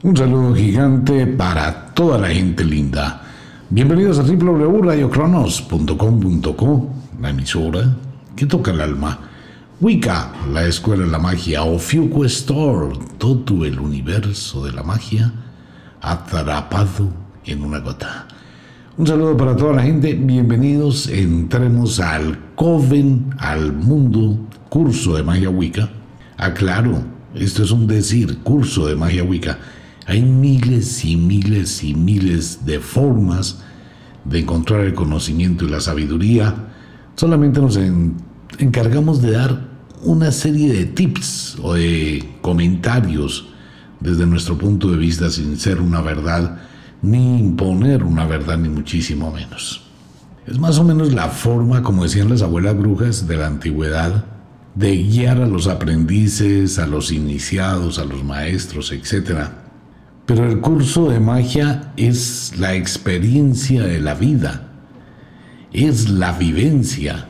Un saludo gigante para toda la gente linda. Bienvenidos a www.radiocronos.com.co, la emisora que toca el alma. Wicca, la escuela de la magia, o Fuku Store, todo el universo de la magia atrapado en una gota. Un saludo para toda la gente, bienvenidos, entremos al Coven, al mundo, curso de magia Wicca. Aclaro, esto es un decir, curso de magia Wicca hay miles y miles y miles de formas de encontrar el conocimiento y la sabiduría. Solamente nos encargamos de dar una serie de tips o de comentarios desde nuestro punto de vista sin ser una verdad, ni imponer una verdad, ni muchísimo menos. Es más o menos la forma, como decían las abuelas brujas de la antigüedad, de guiar a los aprendices, a los iniciados, a los maestros, etcétera pero el curso de magia es la experiencia de la vida, es la vivencia.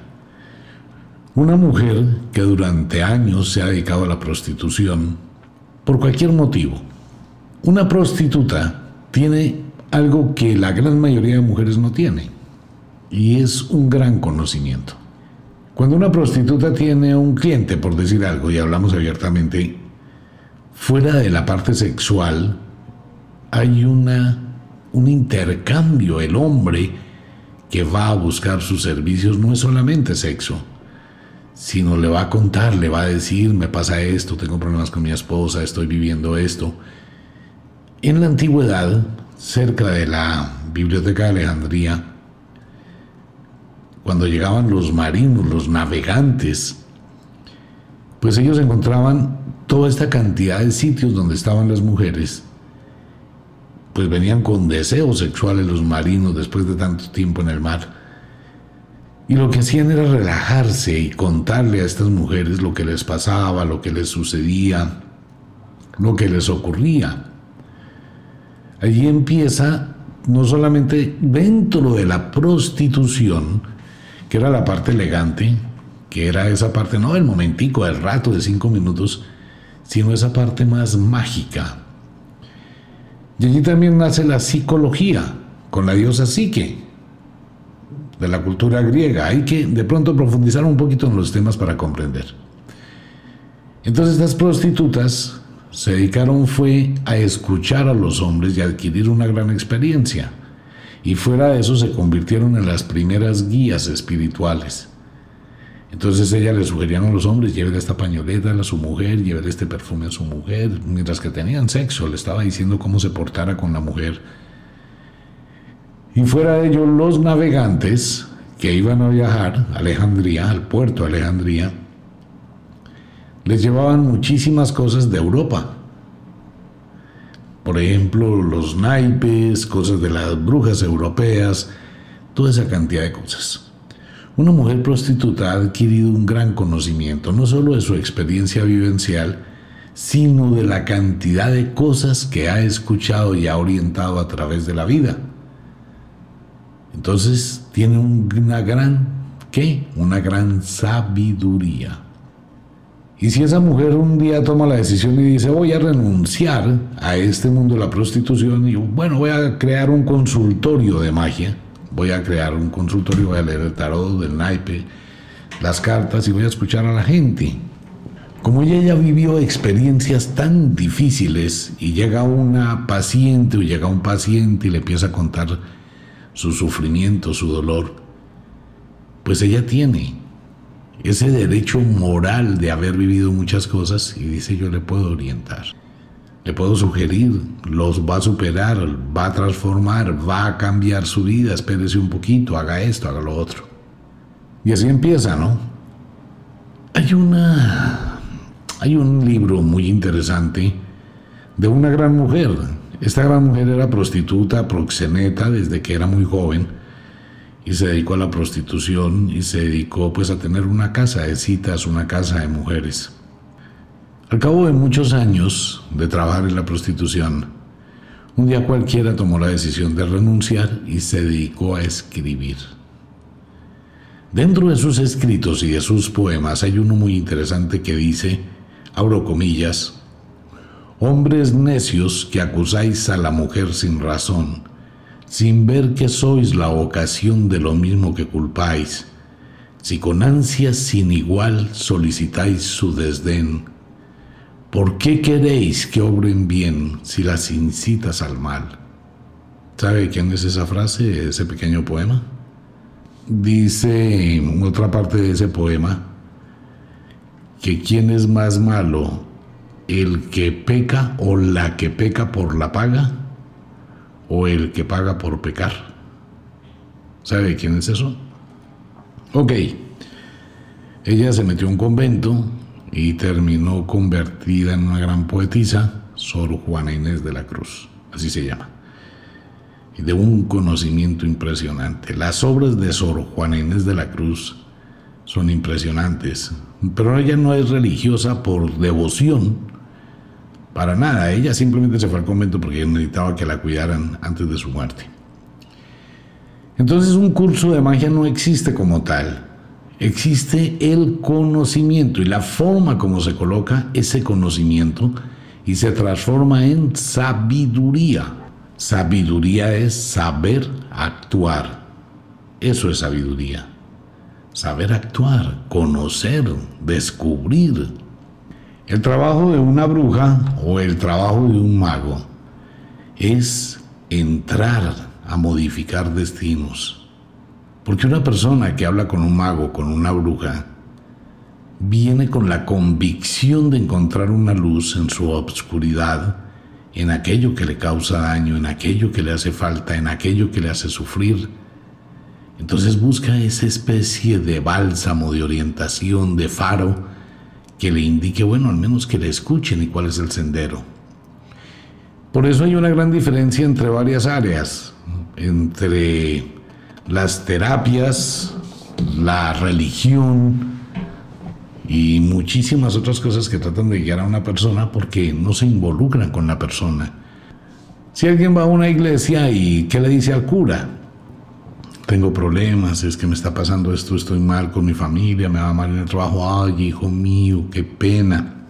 Una mujer que durante años se ha dedicado a la prostitución, por cualquier motivo, una prostituta tiene algo que la gran mayoría de mujeres no tiene, y es un gran conocimiento. Cuando una prostituta tiene un cliente, por decir algo, y hablamos abiertamente, fuera de la parte sexual, hay una, un intercambio. El hombre que va a buscar sus servicios no es solamente sexo, sino le va a contar, le va a decir, me pasa esto, tengo problemas con mi esposa, estoy viviendo esto. En la antigüedad, cerca de la Biblioteca de Alejandría, cuando llegaban los marinos, los navegantes, pues ellos encontraban toda esta cantidad de sitios donde estaban las mujeres pues venían con deseos sexuales los marinos después de tanto tiempo en el mar. Y lo que hacían era relajarse y contarle a estas mujeres lo que les pasaba, lo que les sucedía, lo que les ocurría. Allí empieza no solamente dentro de la prostitución, que era la parte elegante, que era esa parte, no del momentico, del rato de cinco minutos, sino esa parte más mágica, y allí también nace la psicología, con la diosa Psique, de la cultura griega. Hay que de pronto profundizar un poquito en los temas para comprender. Entonces estas prostitutas se dedicaron fue a escuchar a los hombres y adquirir una gran experiencia. Y fuera de eso se convirtieron en las primeras guías espirituales. Entonces ella le sugerían a los hombres, lleven esta pañoleta a su mujer, lleven este perfume a su mujer, mientras que tenían sexo, le estaba diciendo cómo se portara con la mujer. Y fuera de ello, los navegantes que iban a viajar a Alejandría, al puerto de Alejandría, les llevaban muchísimas cosas de Europa. Por ejemplo, los naipes, cosas de las brujas europeas, toda esa cantidad de cosas. Una mujer prostituta ha adquirido un gran conocimiento, no solo de su experiencia vivencial, sino de la cantidad de cosas que ha escuchado y ha orientado a través de la vida. Entonces tiene una gran, ¿qué? Una gran sabiduría. Y si esa mujer un día toma la decisión y dice, voy a renunciar a este mundo de la prostitución y bueno, voy a crear un consultorio de magia, voy a crear un consultorio, voy a leer el tarot, del naipe, las cartas y voy a escuchar a la gente. Como ella ya vivió experiencias tan difíciles y llega una paciente o llega un paciente y le empieza a contar su sufrimiento, su dolor, pues ella tiene ese derecho moral de haber vivido muchas cosas y dice yo le puedo orientar. Le puedo sugerir, los va a superar, va a transformar, va a cambiar su vida, espérese un poquito, haga esto, haga lo otro. Y así empieza, ¿no? Hay una. Hay un libro muy interesante de una gran mujer. Esta gran mujer era prostituta, proxeneta desde que era muy joven y se dedicó a la prostitución y se dedicó pues a tener una casa de citas, una casa de mujeres. Al cabo de muchos años de trabajar en la prostitución, un día cualquiera tomó la decisión de renunciar y se dedicó a escribir. Dentro de sus escritos y de sus poemas hay uno muy interesante que dice, abro comillas, Hombres necios que acusáis a la mujer sin razón, sin ver que sois la ocasión de lo mismo que culpáis, si con ansias sin igual solicitáis su desdén, ¿por qué queréis que obren bien si las incitas al mal? ¿Sabe quién es esa frase, ese pequeño poema? Dice en otra parte de ese poema que quién es más malo, el que peca o la que peca por la paga o el que paga por pecar. ¿Sabe quién es eso? Ok. Ella se metió a un convento y terminó convertida en una gran poetisa, Sor Juana Inés de la Cruz, así se llama, y de un conocimiento impresionante. Las obras de Sor Juana Inés de la Cruz son impresionantes, pero ella no es religiosa por devoción, para nada, ella simplemente se fue al convento porque necesitaba que la cuidaran antes de su muerte. Entonces un curso de magia no existe como tal. Existe el conocimiento y la forma como se coloca ese conocimiento y se transforma en sabiduría. Sabiduría es saber actuar. Eso es sabiduría. Saber actuar, conocer, descubrir, el trabajo de una bruja o el trabajo de un mago es entrar a modificar destinos. Porque una persona que habla con un mago, con una bruja, viene con la convicción de encontrar una luz en su obscuridad, en aquello que le causa daño, en aquello que le hace falta, en aquello que le hace sufrir. Entonces busca esa especie de bálsamo, de orientación, de faro, que le indique, bueno, al menos que le escuchen y cuál es el sendero. Por eso hay una gran diferencia entre varias áreas, entre las terapias, la religión y muchísimas otras cosas que tratan de guiar a una persona porque no se involucran con la persona. Si alguien va a una iglesia y ¿qué le dice al cura? tengo problemas, es que me está pasando esto, estoy mal con mi familia, me va mal en el trabajo, ay hijo mío, qué pena.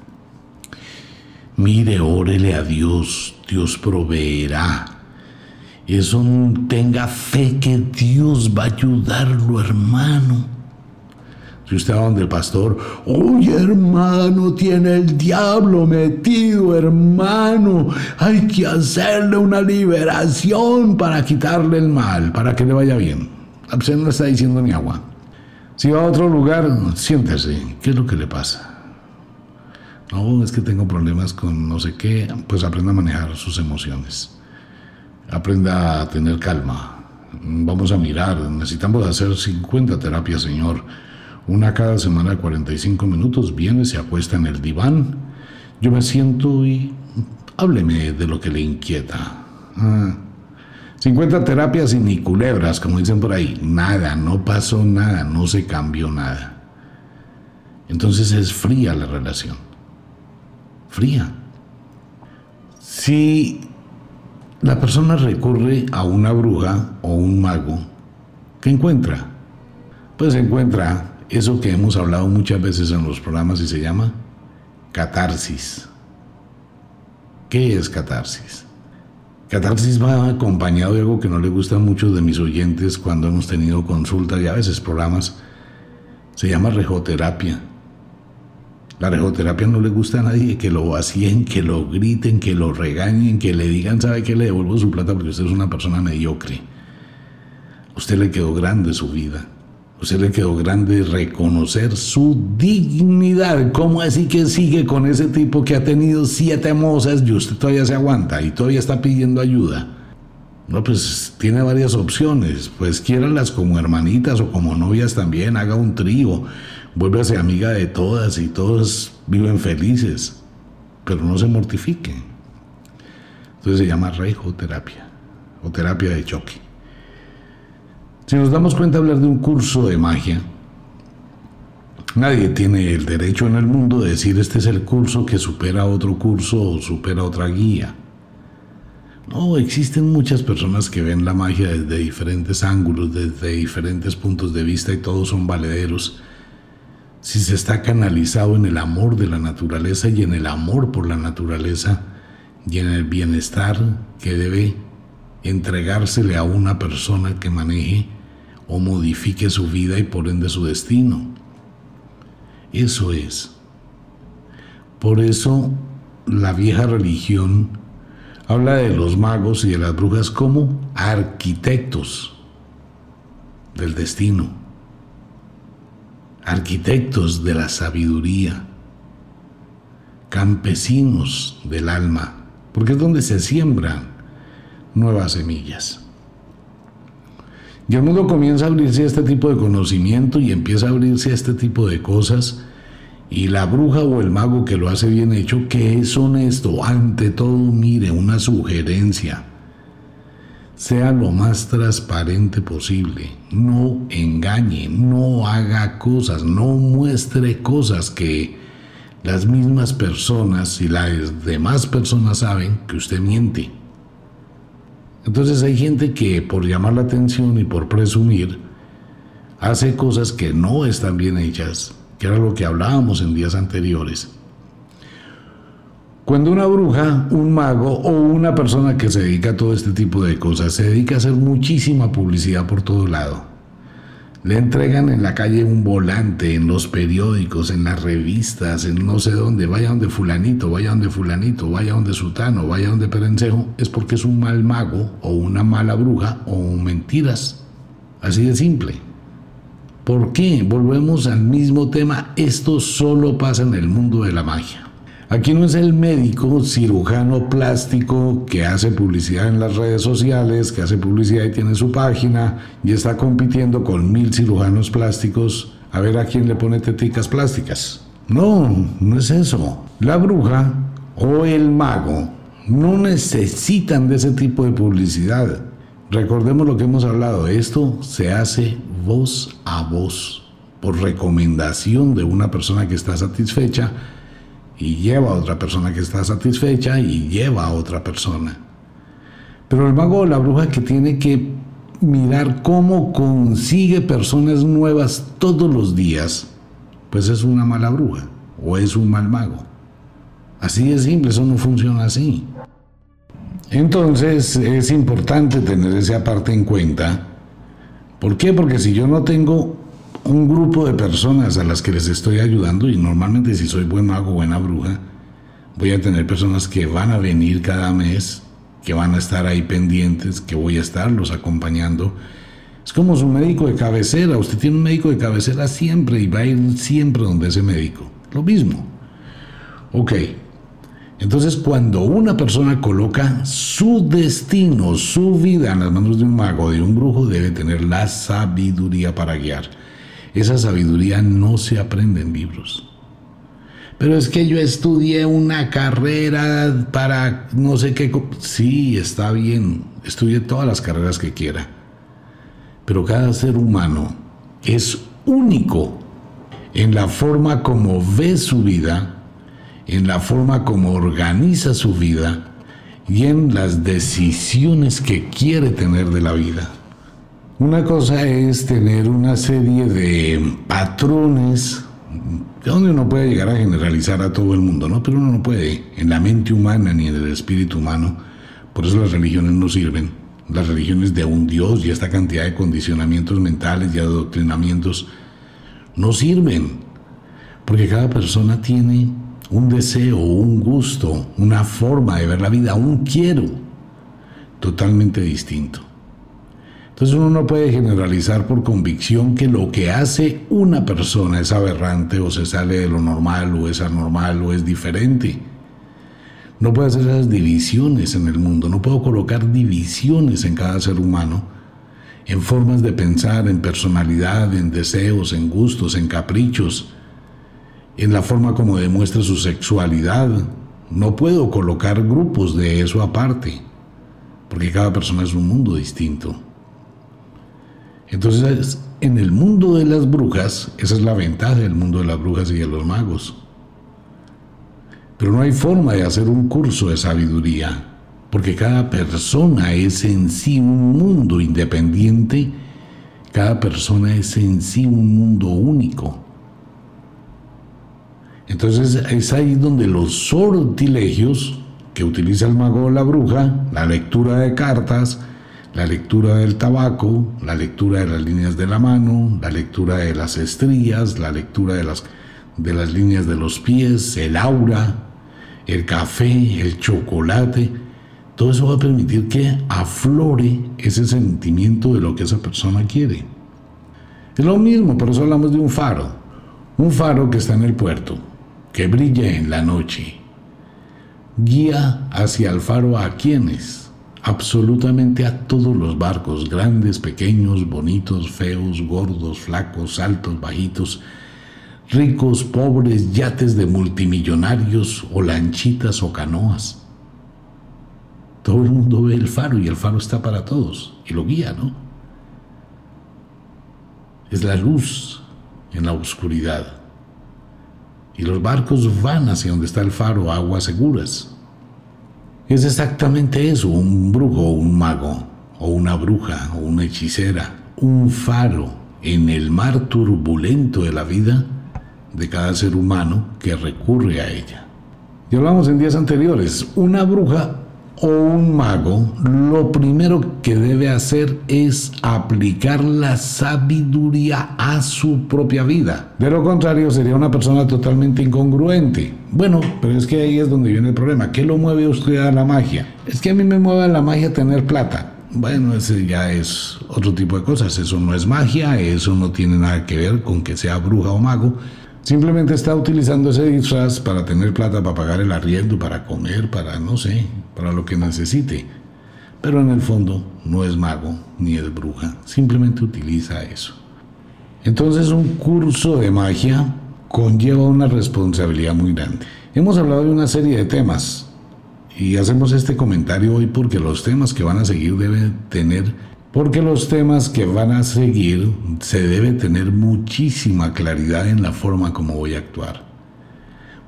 Mire, órele a Dios, Dios proveerá. Eso tenga fe que Dios va a ayudarlo, hermano. Si usted va donde el pastor, oye hermano, tiene el diablo metido, hermano, hay que hacerle una liberación para quitarle el mal, para que le vaya bien. Usted no le está diciendo ni agua. Si va a otro lugar, siéntese, ¿qué es lo que le pasa? No, es que tengo problemas con no sé qué, pues aprenda a manejar sus emociones. Aprenda a tener calma. Vamos a mirar, necesitamos hacer 50 terapias, señor una cada semana de 45 minutos, viene, se acuesta en el diván, yo me siento y hábleme de lo que le inquieta. 50 ah, terapias y ni culebras, como dicen por ahí. Nada, no pasó nada, no se cambió nada. Entonces es fría la relación. Fría. Si la persona recurre a una bruja o un mago, ¿qué encuentra? Pues encuentra eso que hemos hablado muchas veces en los programas y se llama catarsis. ¿Qué es catarsis? Catarsis va acompañado de algo que no le gusta mucho de mis oyentes cuando hemos tenido consultas y a veces programas. Se llama rejoterapia. La rejoterapia no le gusta a nadie que lo vacíen, que lo griten, que lo regañen, que le digan, ¿sabe qué? Le devuelvo su plata porque usted es una persona mediocre. usted le quedó grande su vida. Usted le quedó grande reconocer su dignidad. ¿Cómo así que sigue con ese tipo que ha tenido siete mozas y usted todavía se aguanta y todavía está pidiendo ayuda? No, pues tiene varias opciones. Pues quiéranlas como hermanitas o como novias también. Haga un trío. Vuélvase amiga de todas y todos viven felices. Pero no se mortifique. Entonces se llama reijoterapia o terapia de choque. Si nos damos cuenta de hablar de un curso de magia, nadie tiene el derecho en el mundo de decir este es el curso que supera otro curso o supera otra guía. No, existen muchas personas que ven la magia desde diferentes ángulos, desde diferentes puntos de vista y todos son valederos. Si se está canalizado en el amor de la naturaleza y en el amor por la naturaleza, y en el bienestar que debe entregársele a una persona que maneje o modifique su vida y por ende su destino. Eso es. Por eso la vieja religión habla de los magos y de las brujas como arquitectos del destino, arquitectos de la sabiduría, campesinos del alma, porque es donde se siembran nuevas semillas. Y el mundo comienza a abrirse a este tipo de conocimiento y empieza a abrirse a este tipo de cosas. Y la bruja o el mago que lo hace bien hecho, que es honesto, ante todo mire una sugerencia. Sea lo más transparente posible. No engañe, no haga cosas, no muestre cosas que las mismas personas y las demás personas saben que usted miente. Entonces hay gente que por llamar la atención y por presumir hace cosas que no están bien hechas, que era lo que hablábamos en días anteriores. Cuando una bruja, un mago o una persona que se dedica a todo este tipo de cosas se dedica a hacer muchísima publicidad por todo lado, le entregan en la calle un volante, en los periódicos, en las revistas, en no sé dónde, vaya donde fulanito, vaya donde fulanito, vaya donde sutano, vaya donde perencejo, es porque es un mal mago o una mala bruja o mentiras. Así de simple. ¿Por qué? Volvemos al mismo tema. Esto solo pasa en el mundo de la magia. Aquí no es el médico cirujano plástico que hace publicidad en las redes sociales, que hace publicidad y tiene su página y está compitiendo con mil cirujanos plásticos a ver a quién le pone teticas plásticas. No, no es eso. La bruja o el mago no necesitan de ese tipo de publicidad. Recordemos lo que hemos hablado, esto se hace voz a voz, por recomendación de una persona que está satisfecha y lleva a otra persona que está satisfecha y lleva a otra persona. Pero el mago o la bruja que tiene que mirar cómo consigue personas nuevas todos los días, pues es una mala bruja o es un mal mago. Así de simple, eso no funciona así. Entonces es importante tener esa parte en cuenta. ¿Por qué? Porque si yo no tengo un grupo de personas a las que les estoy ayudando y normalmente si soy buen mago, buena bruja, voy a tener personas que van a venir cada mes, que van a estar ahí pendientes, que voy a estarlos acompañando. Es como su médico de cabecera, usted tiene un médico de cabecera siempre y va a ir siempre donde ese médico. Lo mismo. Ok. Entonces cuando una persona coloca su destino, su vida en las manos de un mago, de un brujo, debe tener la sabiduría para guiar. Esa sabiduría no se aprende en libros. Pero es que yo estudié una carrera para no sé qué. Sí, está bien, estudie todas las carreras que quiera. Pero cada ser humano es único en la forma como ve su vida, en la forma como organiza su vida y en las decisiones que quiere tener de la vida. Una cosa es tener una serie de patrones, donde uno puede llegar a generalizar a todo el mundo, ¿no? Pero uno no puede, en la mente humana ni en el espíritu humano. Por eso las religiones no sirven. Las religiones de un Dios y esta cantidad de condicionamientos mentales y adoctrinamientos no sirven. Porque cada persona tiene un deseo, un gusto, una forma de ver la vida, un quiero totalmente distinto. Entonces uno no puede generalizar por convicción que lo que hace una persona es aberrante o se sale de lo normal o es anormal o es diferente. No puedo hacer esas divisiones en el mundo, no puedo colocar divisiones en cada ser humano, en formas de pensar, en personalidad, en deseos, en gustos, en caprichos, en la forma como demuestra su sexualidad. No puedo colocar grupos de eso aparte, porque cada persona es un mundo distinto. Entonces, en el mundo de las brujas, esa es la ventaja del mundo de las brujas y de los magos. Pero no hay forma de hacer un curso de sabiduría, porque cada persona es en sí un mundo independiente, cada persona es en sí un mundo único. Entonces es ahí donde los sortilegios que utiliza el mago o la bruja, la lectura de cartas, la lectura del tabaco, la lectura de las líneas de la mano, la lectura de las estrías, la lectura de las, de las líneas de los pies, el aura, el café, el chocolate. Todo eso va a permitir que aflore ese sentimiento de lo que esa persona quiere. Es lo mismo, por eso hablamos de un faro. Un faro que está en el puerto, que brilla en la noche. Guía hacia el faro a quienes, absolutamente a todos los barcos, grandes, pequeños, bonitos, feos, gordos, flacos, altos, bajitos, ricos, pobres, yates de multimillonarios o lanchitas o canoas. Todo el mundo ve el faro y el faro está para todos y lo guía, ¿no? Es la luz en la oscuridad. Y los barcos van hacia donde está el faro, aguas seguras. Es exactamente eso, un brujo un mago, o una bruja o una hechicera, un faro en el mar turbulento de la vida de cada ser humano que recurre a ella. Ya hablamos en días anteriores, una bruja o un mago, lo primero que debe hacer es aplicar la sabiduría a su propia vida. De lo contrario, sería una persona totalmente incongruente. Bueno, pero es que ahí es donde viene el problema. ¿Qué lo mueve usted a la magia? Es que a mí me mueve a la magia tener plata. Bueno, ese ya es otro tipo de cosas. Eso no es magia, eso no tiene nada que ver con que sea bruja o mago. Simplemente está utilizando ese disfraz para tener plata, para pagar el arriendo, para comer, para no sé, para lo que necesite. Pero en el fondo no es mago ni es bruja, simplemente utiliza eso. Entonces un curso de magia conlleva una responsabilidad muy grande. Hemos hablado de una serie de temas y hacemos este comentario hoy porque los temas que van a seguir deben tener porque los temas que van a seguir se debe tener muchísima claridad en la forma como voy a actuar.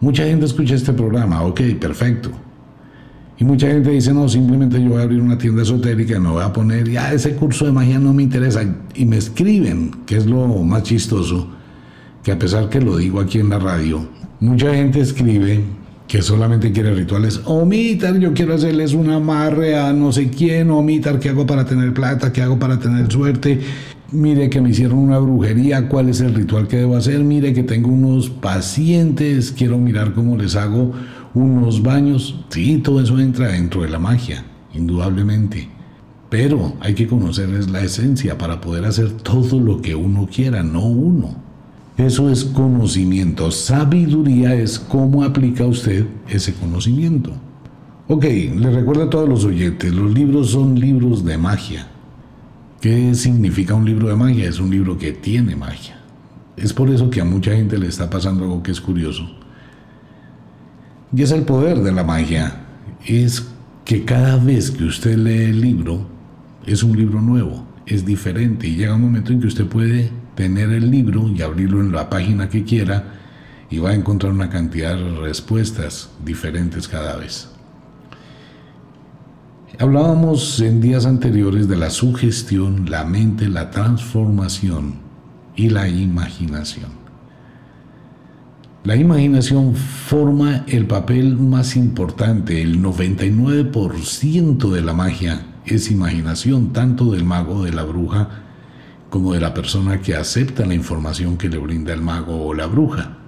Mucha gente escucha este programa, ok, perfecto. Y mucha gente dice, no, simplemente yo voy a abrir una tienda esotérica me voy a poner, ya ese curso de magia no me interesa. Y me escriben, que es lo más chistoso, que a pesar que lo digo aquí en la radio, mucha gente escribe que solamente quiere rituales. Omitar, yo quiero hacerles un amarre a no sé quién. Omitar, ¿qué hago para tener plata? ¿Qué hago para tener suerte? Mire que me hicieron una brujería, ¿cuál es el ritual que debo hacer? Mire que tengo unos pacientes, quiero mirar cómo les hago unos baños. Sí, todo eso entra dentro de la magia, indudablemente. Pero hay que conocerles la esencia para poder hacer todo lo que uno quiera, no uno. Eso es conocimiento. Sabiduría es cómo aplica usted ese conocimiento. Ok, le recuerdo a todos los oyentes, los libros son libros de magia. ¿Qué significa un libro de magia? Es un libro que tiene magia. Es por eso que a mucha gente le está pasando algo que es curioso. Y es el poder de la magia. Es que cada vez que usted lee el libro, es un libro nuevo, es diferente y llega un momento en que usted puede tener el libro y abrirlo en la página que quiera y va a encontrar una cantidad de respuestas diferentes cada vez. Hablábamos en días anteriores de la sugestión, la mente, la transformación y la imaginación. La imaginación forma el papel más importante, el 99% de la magia es imaginación, tanto del mago, de la bruja, como de la persona que acepta la información que le brinda el mago o la bruja.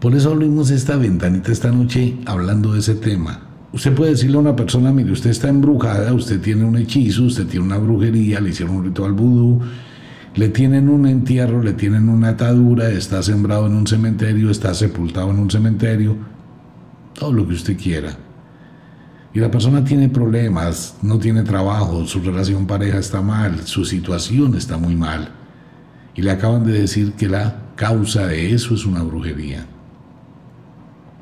Por eso abrimos esta ventanita esta noche hablando de ese tema. Usted puede decirle a una persona, mire, usted está embrujada, usted tiene un hechizo, usted tiene una brujería, le hicieron un ritual vudú, le tienen un entierro, le tienen una atadura, está sembrado en un cementerio, está sepultado en un cementerio, todo lo que usted quiera y la persona tiene problemas, no tiene trabajo, su relación pareja está mal, su situación está muy mal, y le acaban de decir que la causa de eso es una brujería.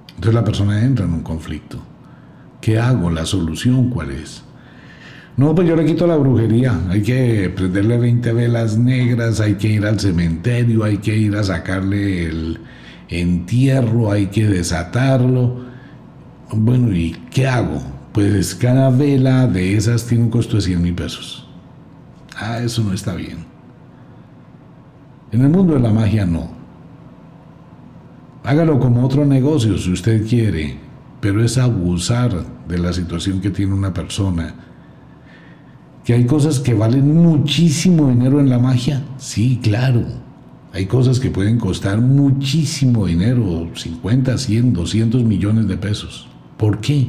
Entonces la persona entra en un conflicto. ¿Qué hago? ¿La solución cuál es? No, pues yo le quito la brujería. Hay que prenderle 20 velas negras, hay que ir al cementerio, hay que ir a sacarle el entierro, hay que desatarlo. Bueno, ¿y qué hago? Pues cada vela de esas tiene un costo de 100 mil pesos. Ah, eso no está bien. En el mundo de la magia no. Hágalo como otro negocio si usted quiere. pero es abusar de la situación que tiene una persona. ¿Que hay cosas que valen muchísimo dinero en la magia? Sí, claro. Hay cosas que pueden costar muchísimo dinero, 50, 100, 200 millones de pesos. ¿Por qué?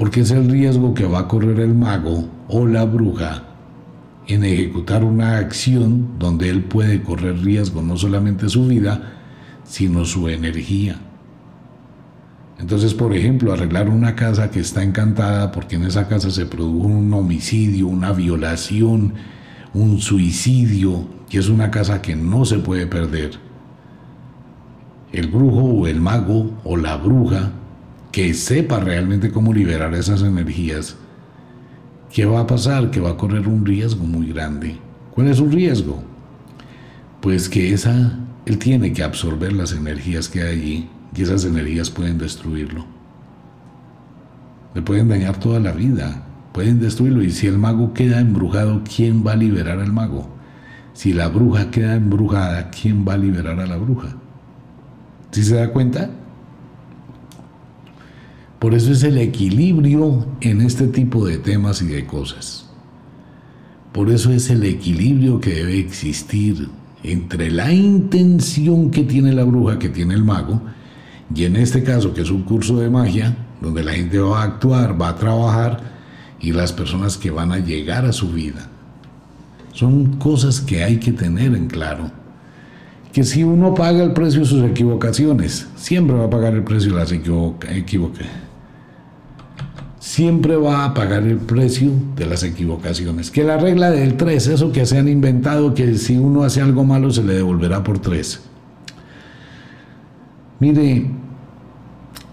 Porque es el riesgo que va a correr el mago o la bruja en ejecutar una acción donde él puede correr riesgo no solamente su vida, sino su energía. Entonces, por ejemplo, arreglar una casa que está encantada porque en esa casa se produjo un homicidio, una violación, un suicidio, y es una casa que no se puede perder. El brujo o el mago o la bruja que sepa realmente cómo liberar esas energías, ¿qué va a pasar? Que va a correr un riesgo muy grande. ¿Cuál es un riesgo? Pues que esa, él tiene que absorber las energías que hay allí y esas energías pueden destruirlo. Le pueden dañar toda la vida, pueden destruirlo. Y si el mago queda embrujado, ¿quién va a liberar al mago? Si la bruja queda embrujada, ¿quién va a liberar a la bruja? ¿Sí se da cuenta? Por eso es el equilibrio en este tipo de temas y de cosas. Por eso es el equilibrio que debe existir entre la intención que tiene la bruja, que tiene el mago, y en este caso, que es un curso de magia, donde la gente va a actuar, va a trabajar, y las personas que van a llegar a su vida. Son cosas que hay que tener en claro. Que si uno paga el precio de sus equivocaciones, siempre va a pagar el precio de las equivocaciones. Siempre va a pagar el precio de las equivocaciones. Que la regla del 3, eso que se han inventado, que si uno hace algo malo se le devolverá por 3. Mire,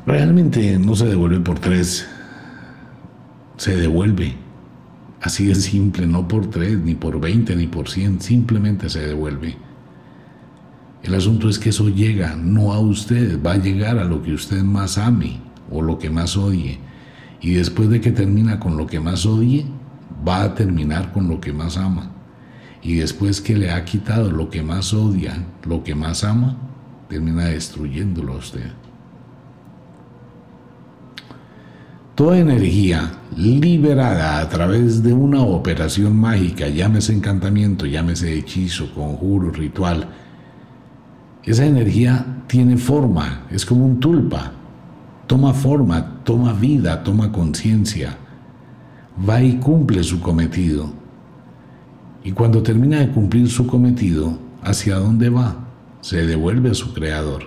realmente no se devuelve por tres, se devuelve. Así de simple, no por tres, ni por veinte, ni por cien, simplemente se devuelve. El asunto es que eso llega no a usted, va a llegar a lo que usted más ame o lo que más odie. Y después de que termina con lo que más odie, va a terminar con lo que más ama. Y después que le ha quitado lo que más odia, lo que más ama, termina destruyéndolo a usted. Toda energía liberada a través de una operación mágica, llámese encantamiento, llámese hechizo, conjuro, ritual, esa energía tiene forma, es como un tulpa, toma forma, toma vida, toma conciencia, va y cumple su cometido. Y cuando termina de cumplir su cometido, ¿hacia dónde va? se devuelve a su creador.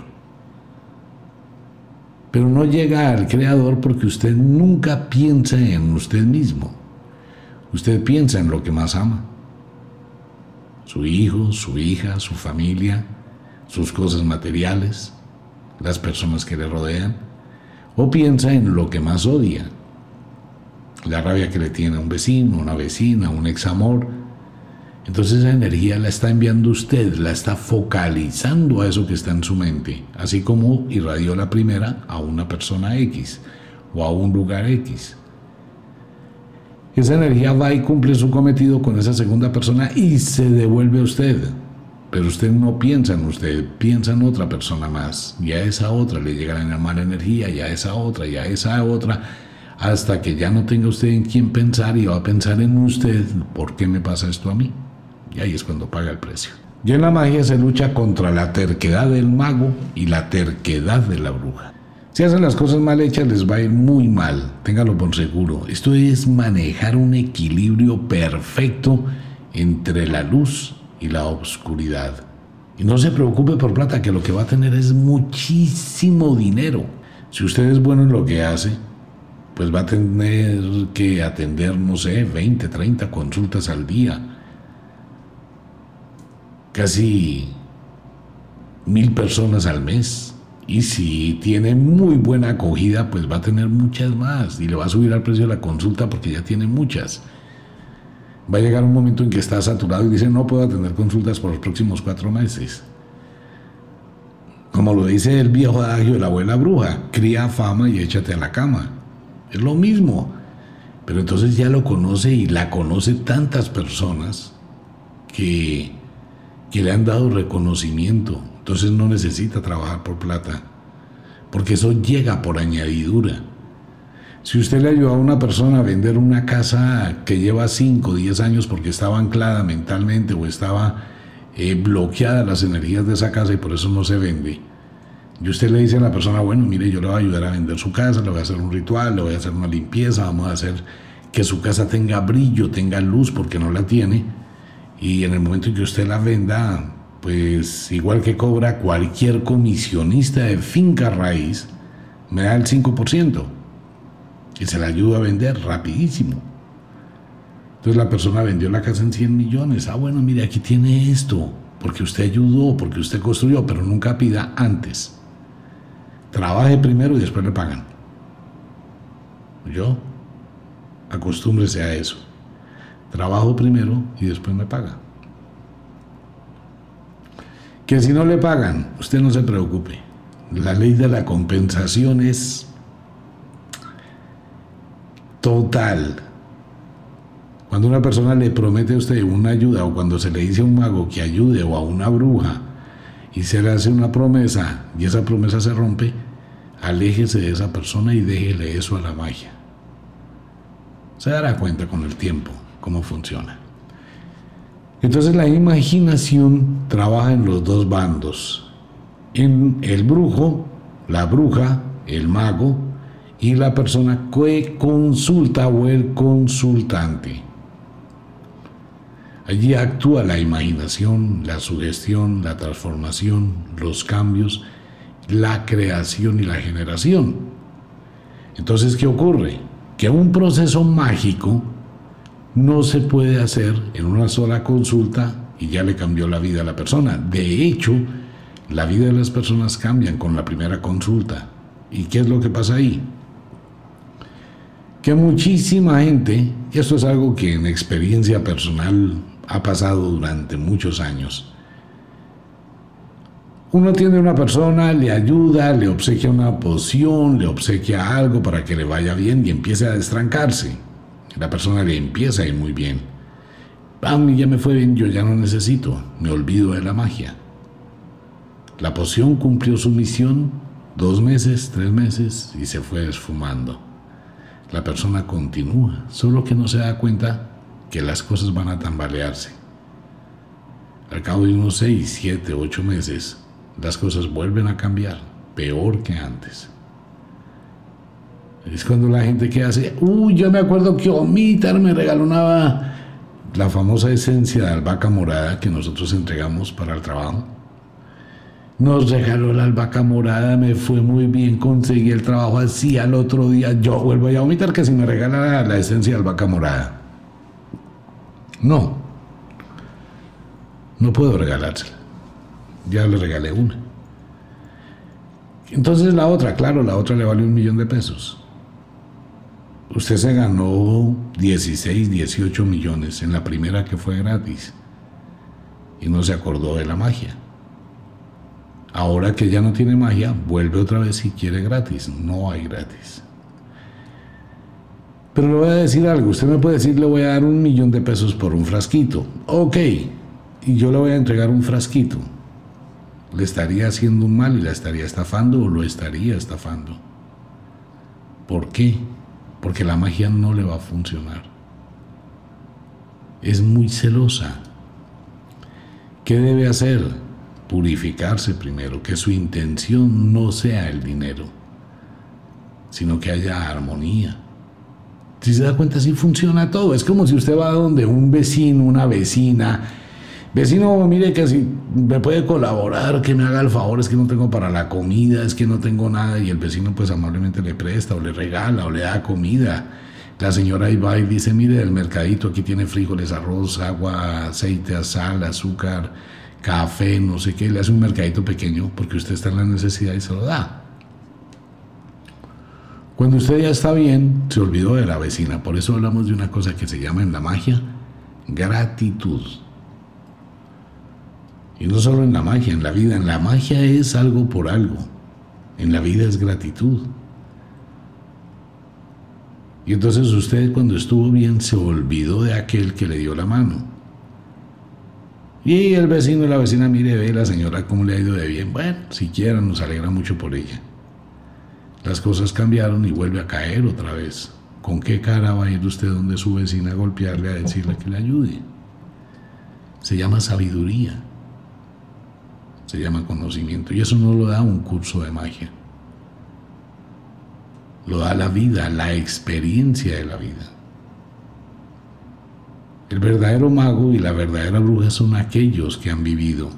Pero no llega al creador porque usted nunca piensa en usted mismo. Usted piensa en lo que más ama. Su hijo, su hija, su familia, sus cosas materiales, las personas que le rodean. O piensa en lo que más odia. La rabia que le tiene a un vecino, una vecina, un examor entonces esa energía la está enviando usted, la está focalizando a eso que está en su mente, así como irradió la primera a una persona X o a un lugar X. Esa energía va y cumple su cometido con esa segunda persona y se devuelve a usted. Pero usted no piensa en usted, piensa en otra persona más. Y a esa otra le llega la mala energía, y a esa otra, y a esa otra, hasta que ya no tenga usted en quién pensar y va a pensar en usted, ¿por qué me pasa esto a mí? Y ahí es cuando paga el precio. Y en la magia se lucha contra la terquedad del mago y la terquedad de la bruja. Si hacen las cosas mal hechas les va a ir muy mal, téngalo por seguro. Esto es manejar un equilibrio perfecto entre la luz y la oscuridad. Y no se preocupe por plata, que lo que va a tener es muchísimo dinero. Si usted es bueno en lo que hace, pues va a tener que atender, no sé, 20, 30 consultas al día casi mil personas al mes. Y si tiene muy buena acogida, pues va a tener muchas más y le va a subir al precio de la consulta porque ya tiene muchas. Va a llegar un momento en que está saturado y dice no puedo atender consultas por los próximos cuatro meses. Como lo dice el viejo adagio de la abuela bruja, cría fama y échate a la cama. Es lo mismo. Pero entonces ya lo conoce y la conoce tantas personas que que le han dado reconocimiento, entonces no necesita trabajar por plata. porque eso llega por añadidura. Si usted le ayuda a una persona a vender una casa que lleva 5 o 10 años porque estaba anclada mentalmente o estaba eh, bloqueada las energías de esa casa y por eso no se vende, y usted le dice a la persona, bueno, mire, yo le voy a ayudar a vender su casa, le voy a hacer un ritual, le voy a hacer una limpieza, vamos a hacer que su casa tenga brillo, tenga luz, porque no la tiene. Y en el momento en que usted la venda, pues igual que cobra cualquier comisionista de finca raíz, me da el 5%. Y se la ayuda a vender rapidísimo. Entonces la persona vendió la casa en 100 millones. Ah, bueno, mire, aquí tiene esto, porque usted ayudó, porque usted construyó, pero nunca pida antes. Trabaje primero y después le pagan. Yo, acostúmbrese a eso. Trabajo primero y después me paga. Que si no le pagan, usted no se preocupe. La ley de la compensación es total. Cuando una persona le promete a usted una ayuda o cuando se le dice a un mago que ayude o a una bruja y se le hace una promesa y esa promesa se rompe, aléjese de esa persona y déjele eso a la magia. Se dará cuenta con el tiempo cómo funciona. Entonces la imaginación trabaja en los dos bandos, en el brujo, la bruja, el mago y la persona que consulta o el consultante. Allí actúa la imaginación, la sugestión, la transformación, los cambios, la creación y la generación. Entonces, ¿qué ocurre? Que un proceso mágico no se puede hacer en una sola consulta y ya le cambió la vida a la persona. De hecho, la vida de las personas cambian con la primera consulta. ¿Y qué es lo que pasa ahí? Que muchísima gente, y esto es algo que en experiencia personal ha pasado durante muchos años. Uno tiene una persona, le ayuda, le obsequia una poción, le obsequia algo para que le vaya bien y empiece a destrancarse. La persona le empieza a ir muy bien. A mí ya me fue bien, yo ya no necesito, me olvido de la magia. La poción cumplió su misión dos meses, tres meses y se fue esfumando. La persona continúa, solo que no se da cuenta que las cosas van a tambalearse. Al cabo de unos 6, 7, 8 meses, las cosas vuelven a cambiar, peor que antes. Es cuando la gente que hace, uy, yo me acuerdo que Omitar me regaló la famosa esencia de albahaca morada que nosotros entregamos para el trabajo. Nos regaló la albahaca morada, me fue muy bien, conseguí el trabajo así al otro día. Yo vuelvo a omitar que si me regala la esencia de albahaca morada. No. No puedo regalársela. Ya le regalé una. Entonces la otra, claro, la otra le vale un millón de pesos. Usted se ganó 16, 18 millones en la primera que fue gratis y no se acordó de la magia. Ahora que ya no tiene magia, vuelve otra vez si quiere gratis. No hay gratis. Pero le voy a decir algo, usted me puede decir, le voy a dar un millón de pesos por un frasquito. Ok, y yo le voy a entregar un frasquito. ¿Le estaría haciendo un mal y la estaría estafando o lo estaría estafando? ¿Por qué? Porque la magia no le va a funcionar. Es muy celosa. ¿Qué debe hacer? Purificarse primero, que su intención no sea el dinero, sino que haya armonía si se da cuenta, así funciona todo. Es como si usted va donde un vecino, una vecina, vecino, mire que si me puede colaborar, que me haga el favor, es que no tengo para la comida, es que no tengo nada, y el vecino pues amablemente le presta o le regala o le da comida. La señora ahí va y dice, mire, el mercadito aquí tiene frijoles, arroz, agua, aceite, sal, azúcar, café, no sé qué, le hace un mercadito pequeño porque usted está en la necesidad y se lo da. Cuando usted ya está bien, se olvidó de la vecina. Por eso hablamos de una cosa que se llama en la magia gratitud. Y no solo en la magia, en la vida. En la magia es algo por algo. En la vida es gratitud. Y entonces usted cuando estuvo bien se olvidó de aquel que le dio la mano. Y el vecino y la vecina, mire, ve la señora cómo le ha ido de bien. Bueno, siquiera nos alegra mucho por ella. las cosas cambiaron y vuelve a caer otra vez. ¿Con qué cara va a ir usted donde su vecina a golpearle a decirle que le ayude? Se llama sabiduría, se llama conocimiento y eso no lo da un curso de magia. Lo da la vida, la experiencia de la vida. El verdadero mago y la verdadera bruja son aquellos que han vivido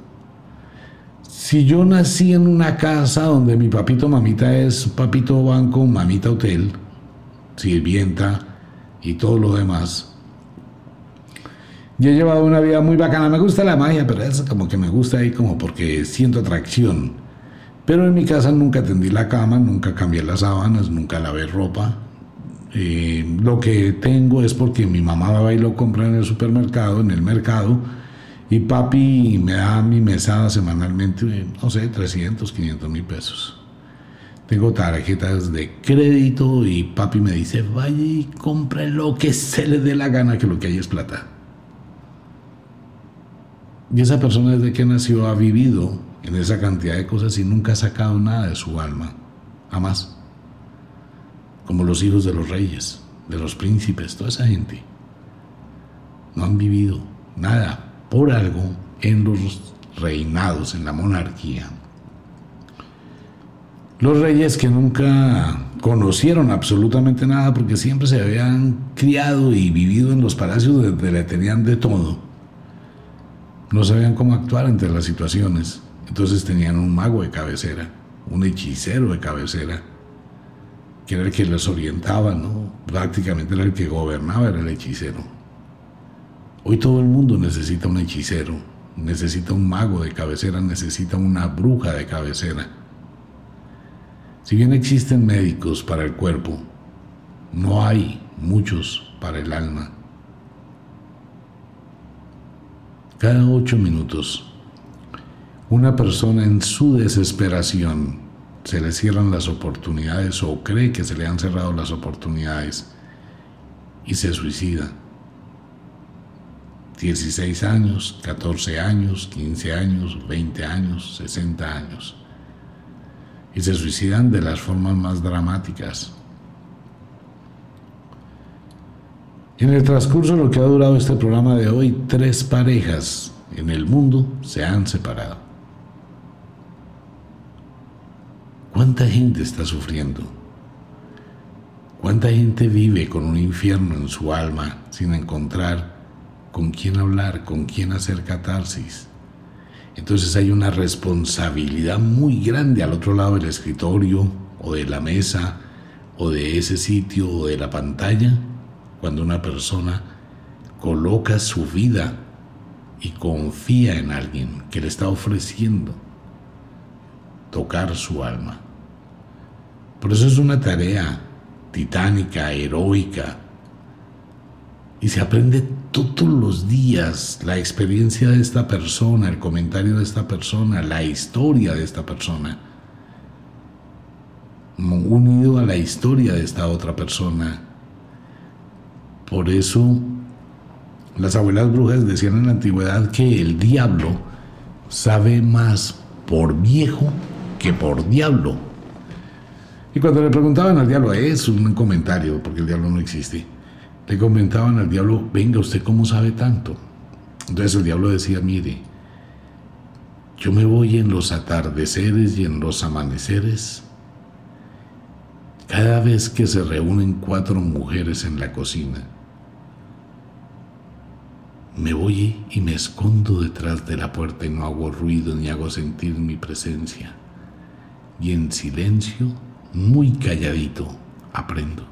si yo nací en una casa donde mi papito mamita es papito banco, mamita hotel, sirvienta y todo lo demás, yo he llevado una vida muy bacana. Me gusta la magia, pero es como que me gusta ahí como porque siento atracción. Pero en mi casa nunca tendí la cama, nunca cambié las sábanas, nunca lavé ropa. Eh, lo que tengo es porque mi mamá va y lo compra en el supermercado, en el mercado y papi me da mi mesada semanalmente, no sé, 300, 500 mil pesos. Tengo tarjetas de crédito y papi me dice, vaya y compre lo que se le dé la gana, que lo que hay es plata. Y esa persona desde que nació ha vivido en esa cantidad de cosas y nunca ha sacado nada de su alma. Jamás. Como los hijos de los reyes, de los príncipes, toda esa gente. No han vivido nada por algo en los reinados, en la monarquía. Los reyes que nunca conocieron absolutamente nada porque siempre se habían criado y vivido en los palacios donde le tenían de todo, no sabían cómo actuar ante las situaciones. Entonces tenían un mago de cabecera, un hechicero de cabecera, que era el que les orientaba, ¿no? Prácticamente era el que gobernaba, era el hechicero. Hoy todo el mundo necesita un hechicero, necesita un mago de cabecera, necesita una bruja de cabecera. Si bien existen médicos para el cuerpo, no hay muchos para el alma. Cada ocho minutos, una persona en su desesperación se le cierran las oportunidades o cree que se le han cerrado las oportunidades y se suicida. 16 años, 14 años, 15 años, 20 años, 60 años. Y se suicidan de las formas más dramáticas. En el transcurso de lo que ha durado este programa de hoy, tres parejas en el mundo se han separado. ¿Cuánta gente está sufriendo? ¿Cuánta gente vive con un infierno en su alma sin encontrar con quién hablar, con quién hacer catarsis. Entonces hay una responsabilidad muy grande al otro lado del escritorio o de la mesa o de ese sitio o de la pantalla cuando una persona coloca su vida y confía en alguien que le está ofreciendo tocar su alma. Por eso es una tarea titánica, heroica, y se aprende todos los días la experiencia de esta persona, el comentario de esta persona, la historia de esta persona, unido a la historia de esta otra persona. Por eso las abuelas brujas decían en la antigüedad que el diablo sabe más por viejo que por diablo. Y cuando le preguntaban al diablo, es un comentario, porque el diablo no existe le comentaban al diablo, venga, ¿usted cómo sabe tanto? Entonces el diablo decía, mire, yo me voy en los atardeceres y en los amaneceres. Cada vez que se reúnen cuatro mujeres en la cocina, me voy y me escondo detrás de la puerta y no hago ruido ni hago sentir mi presencia. Y en silencio, muy calladito, aprendo.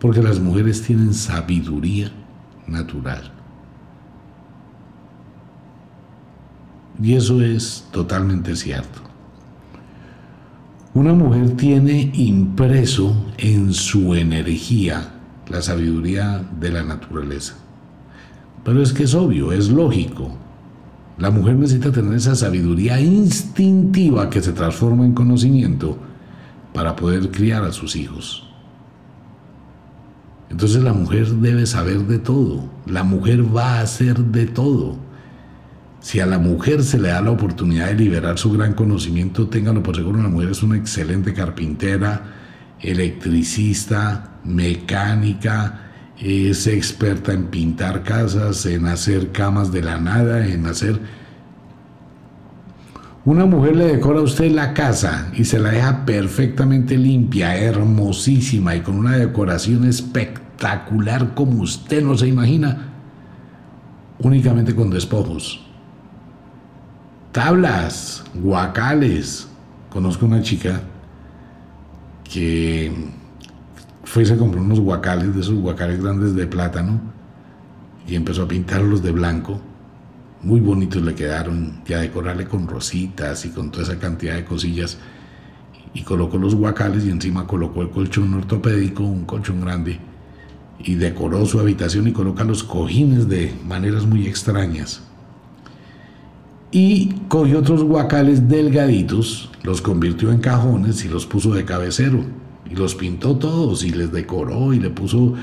Porque las mujeres tienen sabiduría natural. Y eso es totalmente cierto. Una mujer tiene impreso en su energía la sabiduría de la naturaleza. Pero es que es obvio, es lógico. La mujer necesita tener esa sabiduría instintiva que se transforma en conocimiento para poder criar a sus hijos. Entonces la mujer debe saber de todo, la mujer va a hacer de todo. Si a la mujer se le da la oportunidad de liberar su gran conocimiento, ténganlo por seguro, la mujer es una excelente carpintera, electricista, mecánica, es experta en pintar casas, en hacer camas de la nada, en hacer... Una mujer le decora a usted la casa y se la deja perfectamente limpia, hermosísima y con una decoración espectacular como usted no se imagina, únicamente con despojos tablas, guacales. Conozco una chica que fue y se compró unos guacales, de esos guacales grandes de plátano, y empezó a pintarlos de blanco. Muy bonitos le quedaron, y a decorarle con rositas y con toda esa cantidad de cosillas. Y colocó los guacales y encima colocó el colchón ortopédico, un colchón grande. Y decoró su habitación y coloca los cojines de maneras muy extrañas y cogió otros guacales delgaditos, los convirtió en cajones y los puso de cabecero. Y los pintó todos y les decoró y le puso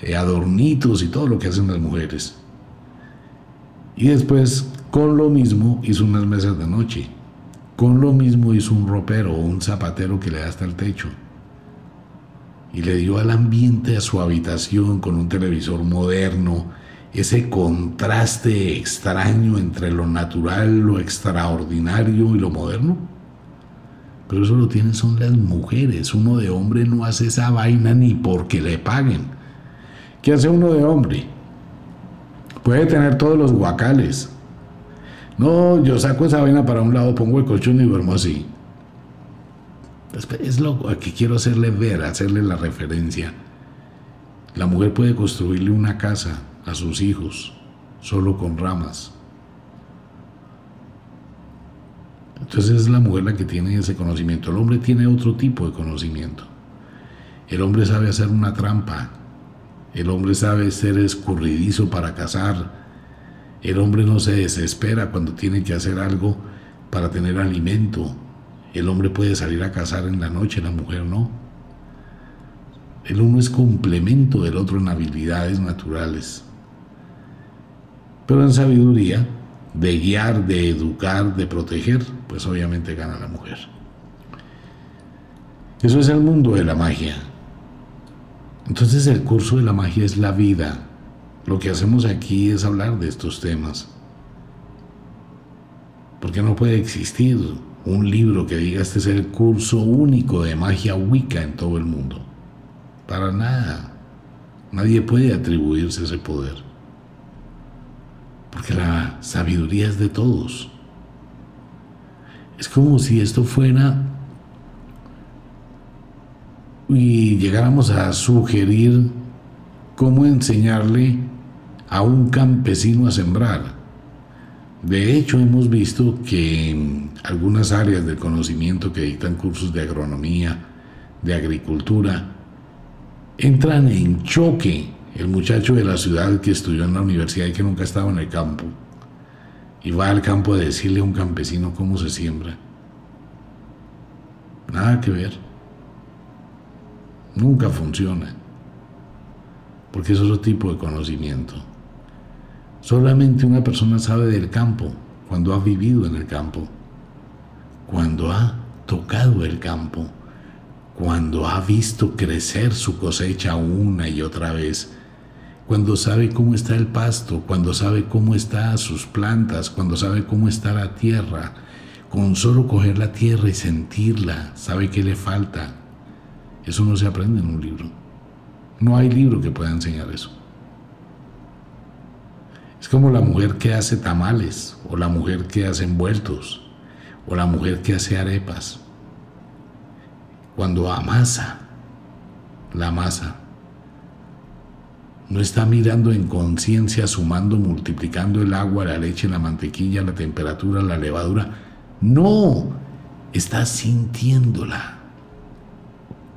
eh, adornitos y todo lo que hacen las mujeres. Y después, con lo mismo, hizo unas mesas de noche. Con lo mismo hizo un ropero o un zapatero que le da hasta el techo. Y le dio al ambiente a su habitación con un televisor moderno, ese contraste extraño entre lo natural, lo extraordinario y lo moderno. Pero eso lo tienen son las mujeres. Uno de hombre no hace esa vaina ni porque le paguen. ¿Qué hace uno de hombre? Puede tener todos los guacales. No, yo saco esa vaina para un lado, pongo el colchón y duermo así. Es lo que quiero hacerle ver, hacerle la referencia. La mujer puede construirle una casa, a sus hijos solo con ramas. Entonces es la mujer la que tiene ese conocimiento. El hombre tiene otro tipo de conocimiento. El hombre sabe hacer una trampa. El hombre sabe ser escurridizo para cazar. El hombre no se desespera cuando tiene que hacer algo para tener alimento. El hombre puede salir a cazar en la noche, la mujer no. El uno es complemento del otro en habilidades naturales. Pero en sabiduría, de guiar, de educar, de proteger, pues obviamente gana la mujer. Eso es el mundo de la magia. Entonces el curso de la magia es la vida. Lo que hacemos aquí es hablar de estos temas. Porque no puede existir un libro que diga este es el curso único de magia wicca en todo el mundo. Para nada. Nadie puede atribuirse ese poder porque la sabiduría es de todos. Es como si esto fuera y llegáramos a sugerir cómo enseñarle a un campesino a sembrar. De hecho, hemos visto que en algunas áreas del conocimiento que dictan cursos de agronomía, de agricultura, entran en choque el muchacho de la ciudad que estudió en la universidad y que nunca estaba en el campo, y va al campo a decirle a un campesino cómo se siembra. Nada que ver. Nunca funciona. Porque es otro tipo de conocimiento. Solamente una persona sabe del campo cuando ha vivido en el campo, cuando ha tocado el campo, cuando ha visto crecer su cosecha una y otra vez cuando sabe cómo está el pasto, cuando sabe cómo están sus plantas, cuando sabe cómo está la tierra, con solo coger la tierra y sentirla, sabe qué le falta. Eso no se aprende en un libro. No hay libro que pueda enseñar eso. Es como la mujer que hace tamales, o la mujer que hace envueltos, o la mujer que hace arepas. Cuando amasa la masa, no está mirando en conciencia, sumando, multiplicando el agua, la leche, la mantequilla, la temperatura, la levadura. No, está sintiéndola.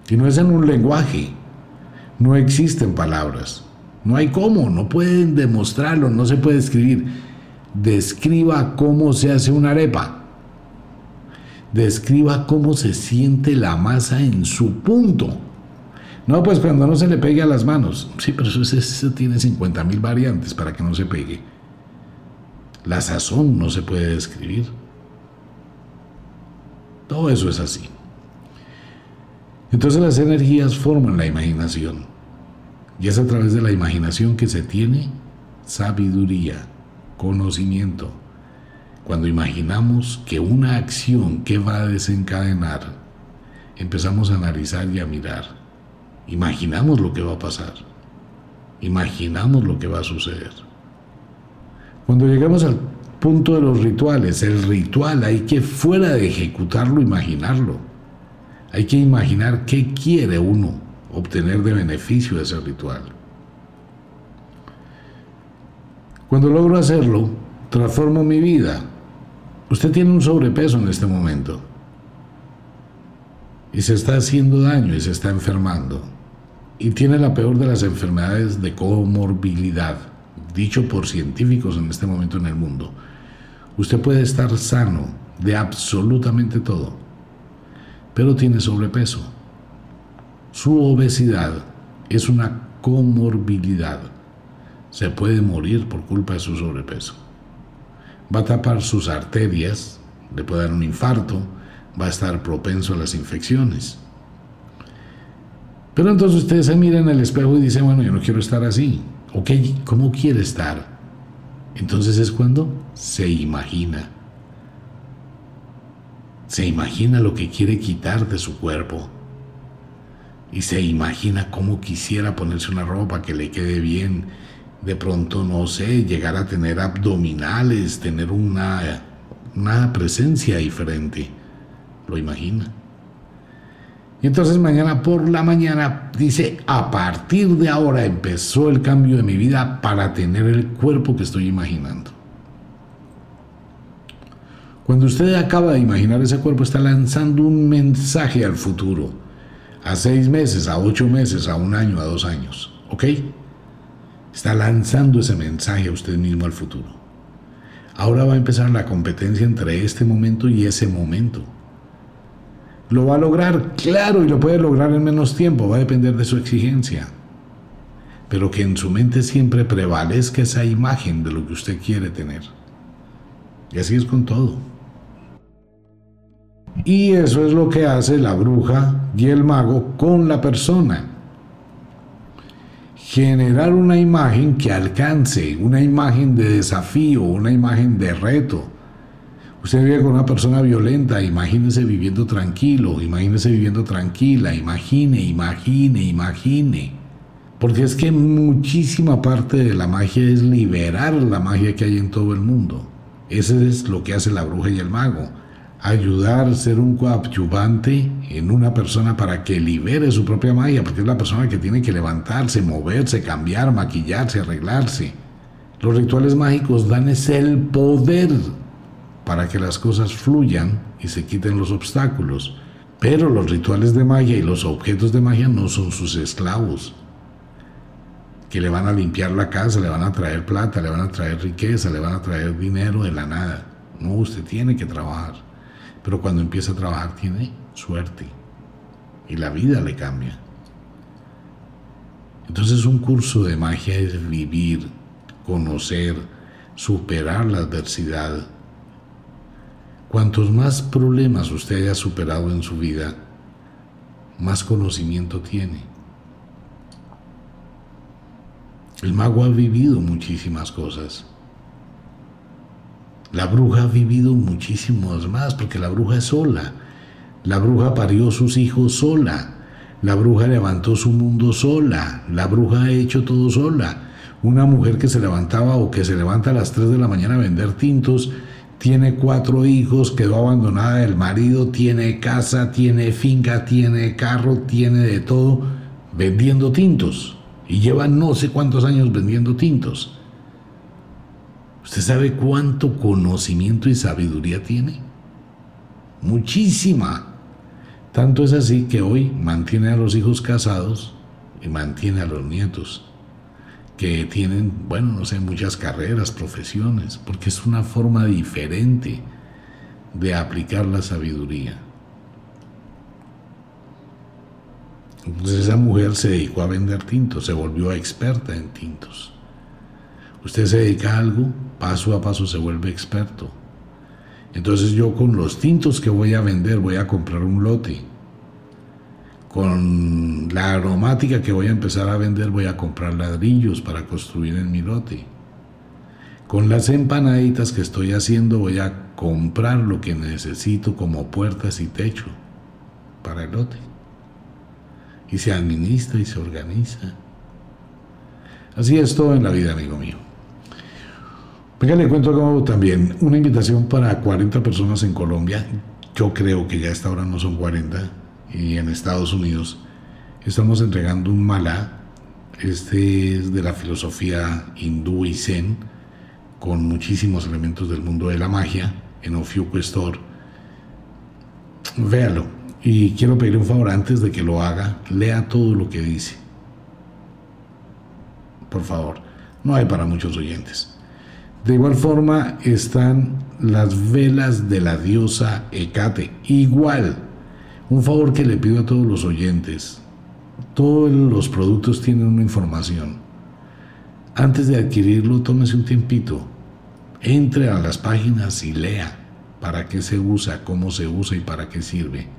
Y no es en un lenguaje. No existen palabras. No hay cómo, no pueden demostrarlo, no se puede escribir. Describa cómo se hace una arepa. Describa cómo se siente la masa en su punto. No, pues cuando no se le pegue a las manos. Sí, pero eso, tiene 50 mil variantes para que no se pegue. La sazón no se puede describir. Todo eso es así. Entonces las energías forman la imaginación. Y es a través de la imaginación que se tiene sabiduría, conocimiento. Cuando imaginamos que una acción que va a desencadenar, empezamos a analizar y a mirar. Imaginamos lo que va a pasar. Imaginamos lo que va a suceder. Cuando llegamos al punto de los rituales, el ritual hay que fuera de ejecutarlo, imaginarlo. Hay que imaginar qué quiere uno obtener de beneficio de ese ritual. Cuando logro hacerlo, transformo mi vida. Usted tiene un sobrepeso en este momento y se está haciendo daño y se está enfermando y tiene la peor de las enfermedades de comorbilidad, dicho por científicos en este momento en el mundo. Usted puede estar sano de absolutamente todo, pero tiene sobrepeso. Su obesidad es una comorbilidad. Se puede morir por culpa de su sobrepeso. Va a tapar sus arterias, le puede dar un infarto, va a estar propenso a las infecciones. Pero entonces usted se mira en el espejo y dice, bueno, yo no quiero estar así. Ok, ¿cómo quiere estar? Entonces es cuando se imagina. Se imagina lo que quiere quitar de su cuerpo y se imagina cómo quisiera ponerse una ropa que le quede bien. De pronto, no sé, llegar a tener abdominales, tener una, una presencia diferente. Lo imagina. Y entonces mañana por la mañana dice, a partir de ahora empezó el cambio de mi vida para tener el cuerpo que estoy imaginando. Cuando usted acaba de imaginar ese cuerpo, está lanzando un mensaje al futuro a seis meses, a ocho meses, a un año, a dos años. ¿Ok? Está lanzando ese mensaje a usted mismo al futuro. Ahora va a empezar la competencia entre este momento y ese momento. ¿Lo va a lograr? Claro, y lo puede lograr en menos tiempo, va a depender de su exigencia. Pero que en su mente siempre prevalezca esa imagen de lo que usted quiere tener. Y así es con todo. Y eso es lo que hace la bruja y el mago con la persona. Generar una imagen que alcance, una imagen de desafío, una imagen de reto. Usted vive con una persona violenta, imagínese viviendo tranquilo, imagínese viviendo tranquila, imagine, imagine, imagine. Porque es que muchísima parte de la magia es liberar la magia que hay en todo el mundo. Eso es lo que hace la bruja y el mago ayudar, ser un coadyuvante en una persona para que libere su propia magia, porque es la persona que tiene que levantarse, moverse, cambiar, maquillarse, arreglarse. Los rituales mágicos dan ese el poder para que las cosas fluyan y se quiten los obstáculos. Pero los rituales de magia y los objetos de magia no son sus esclavos, que le van a limpiar la casa, le van a traer plata, le van a traer riqueza, le van a traer dinero de la nada. No, usted tiene que trabajar. Pero cuando empieza a trabajar tiene suerte y la vida le cambia. Entonces un curso de magia es vivir, conocer, superar la adversidad. Cuantos más problemas usted haya superado en su vida, más conocimiento tiene. El mago ha vivido muchísimas cosas. La bruja ha vivido muchísimos más porque la bruja es sola. La bruja parió sus hijos sola. La bruja levantó su mundo sola. La bruja ha hecho todo sola. Una mujer que se levantaba o que se levanta a las 3 de la mañana a vender tintos, tiene cuatro hijos, quedó abandonada del marido, tiene casa, tiene finca, tiene carro, tiene de todo, vendiendo tintos. Y lleva no sé cuántos años vendiendo tintos. ¿Usted sabe cuánto conocimiento y sabiduría tiene? Muchísima. Tanto es así que hoy mantiene a los hijos casados y mantiene a los nietos, que tienen, bueno, no sé, muchas carreras, profesiones, porque es una forma diferente de aplicar la sabiduría. Entonces esa mujer se dedicó a vender tintos, se volvió experta en tintos. Usted se dedica a algo, paso a paso se vuelve experto. Entonces yo con los tintos que voy a vender voy a comprar un lote. Con la aromática que voy a empezar a vender voy a comprar ladrillos para construir en mi lote. Con las empanaditas que estoy haciendo voy a comprar lo que necesito como puertas y techo para el lote. Y se administra y se organiza. Así es todo en la vida, amigo mío. Venga, le cuento como también una invitación para 40 personas en Colombia. Yo creo que ya a esta hora no son 40. Y en Estados Unidos estamos entregando un mala. Este es de la filosofía hindú y zen, con muchísimos elementos del mundo de la magia, en Ofiuco Store. Véalo. Y quiero pedirle un favor antes de que lo haga, lea todo lo que dice. Por favor, no hay para muchos oyentes. De igual forma están las velas de la diosa Hecate. Igual, un favor que le pido a todos los oyentes. Todos los productos tienen una información. Antes de adquirirlo, tómese un tiempito. Entre a las páginas y lea para qué se usa, cómo se usa y para qué sirve.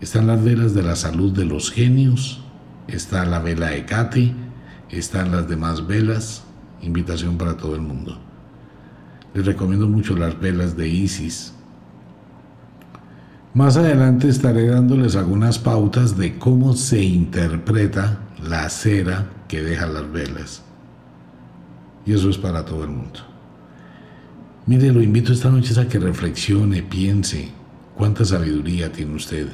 Están las velas de la salud de los genios, está la vela Hecate, están las demás velas, invitación para todo el mundo. Les recomiendo mucho las velas de Isis. Más adelante estaré dándoles algunas pautas de cómo se interpreta la cera que deja las velas. Y eso es para todo el mundo. Mire, lo invito esta noche a que reflexione, piense cuánta sabiduría tiene usted.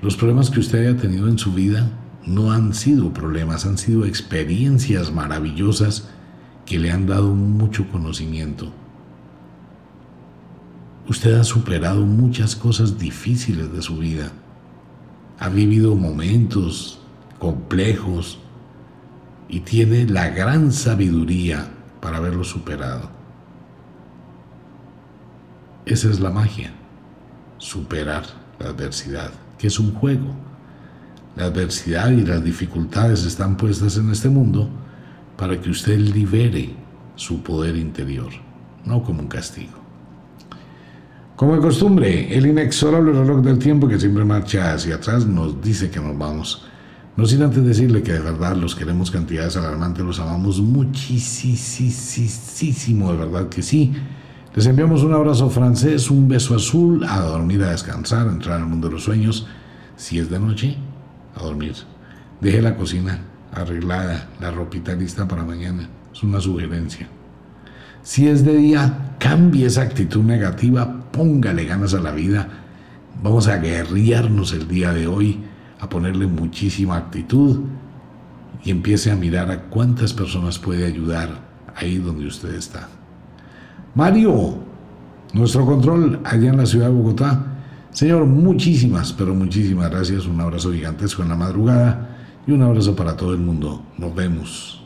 Los problemas que usted haya tenido en su vida no han sido problemas, han sido experiencias maravillosas que le han dado mucho conocimiento. Usted ha superado muchas cosas difíciles de su vida. Ha vivido momentos complejos y tiene la gran sabiduría para haberlo superado. Esa es la magia, superar la adversidad, que es un juego. La adversidad y las dificultades están puestas en este mundo para que usted libere su poder interior, no como un castigo. Como de costumbre, el inexorable reloj del tiempo que siempre marcha hacia atrás nos dice que nos vamos. No sin antes decirle que de verdad los queremos cantidades alarmantes, los amamos muchísimo, de verdad que sí. Les enviamos un abrazo francés, un beso azul, a dormir, a descansar, a entrar al mundo de los sueños. Si es de noche, a dormir. Deje la cocina arreglada, la ropita lista para mañana. Es una sugerencia. Si es de día, cambie esa actitud negativa, póngale ganas a la vida. Vamos a guerrearnos el día de hoy, a ponerle muchísima actitud y empiece a mirar a cuántas personas puede ayudar ahí donde usted está. Mario, nuestro control allá en la ciudad de Bogotá. Señor, muchísimas, pero muchísimas gracias. Un abrazo gigantesco en la madrugada y un abrazo para todo el mundo. Nos vemos.